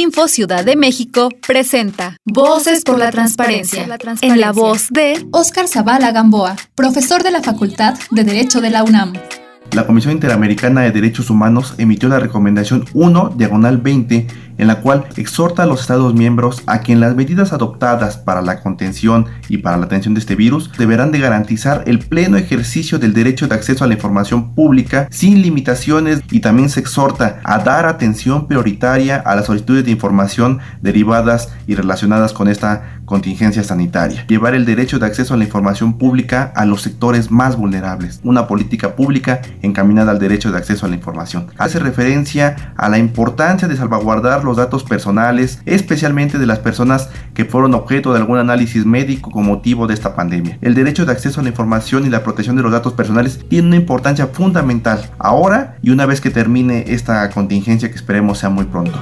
Info Ciudad de México presenta Voces por la Transparencia, en la voz de Óscar Zavala Gamboa, profesor de la Facultad de Derecho de la UNAM. La Comisión Interamericana de Derechos Humanos emitió la recomendación 1, diagonal 20, en la cual exhorta a los Estados miembros a que en las medidas adoptadas para la contención y para la atención de este virus deberán de garantizar el pleno ejercicio del derecho de acceso a la información pública sin limitaciones y también se exhorta a dar atención prioritaria a las solicitudes de información derivadas y relacionadas con esta contingencia sanitaria. Llevar el derecho de acceso a la información pública a los sectores más vulnerables. Una política pública encaminada al derecho de acceso a la información. Hace referencia a la importancia de salvaguardar los datos personales, especialmente de las personas que fueron objeto de algún análisis médico con motivo de esta pandemia. El derecho de acceso a la información y la protección de los datos personales tiene una importancia fundamental ahora y una vez que termine esta contingencia que esperemos sea muy pronto.